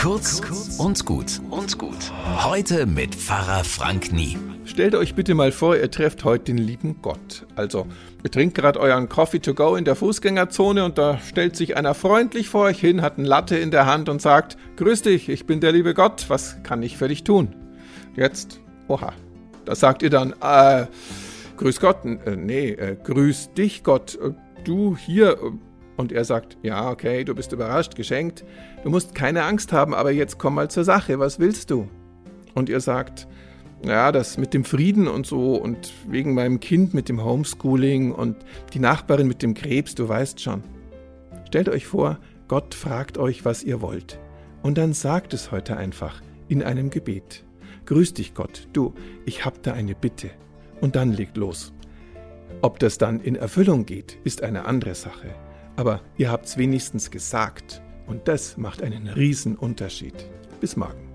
Kurz und gut und gut. Heute mit Pfarrer Frank Nie. Stellt euch bitte mal vor, ihr trefft heute den lieben Gott. Also, ihr trinkt gerade euren Coffee to go in der Fußgängerzone und da stellt sich einer freundlich vor euch hin, hat ein Latte in der Hand und sagt: Grüß dich, ich bin der liebe Gott, was kann ich für dich tun? Jetzt, oha, da sagt ihr dann: äh, Grüß Gott, äh, nee, äh, grüß dich Gott, äh, du hier. Und er sagt, ja, okay, du bist überrascht, geschenkt. Du musst keine Angst haben, aber jetzt komm mal zur Sache, was willst du? Und ihr sagt, ja, das mit dem Frieden und so und wegen meinem Kind mit dem Homeschooling und die Nachbarin mit dem Krebs, du weißt schon. Stellt euch vor, Gott fragt euch, was ihr wollt. Und dann sagt es heute einfach in einem Gebet. Grüß dich Gott, du, ich hab da eine Bitte. Und dann legt los. Ob das dann in Erfüllung geht, ist eine andere Sache. Aber ihr habt's wenigstens gesagt und das macht einen riesen Unterschied. Bis morgen.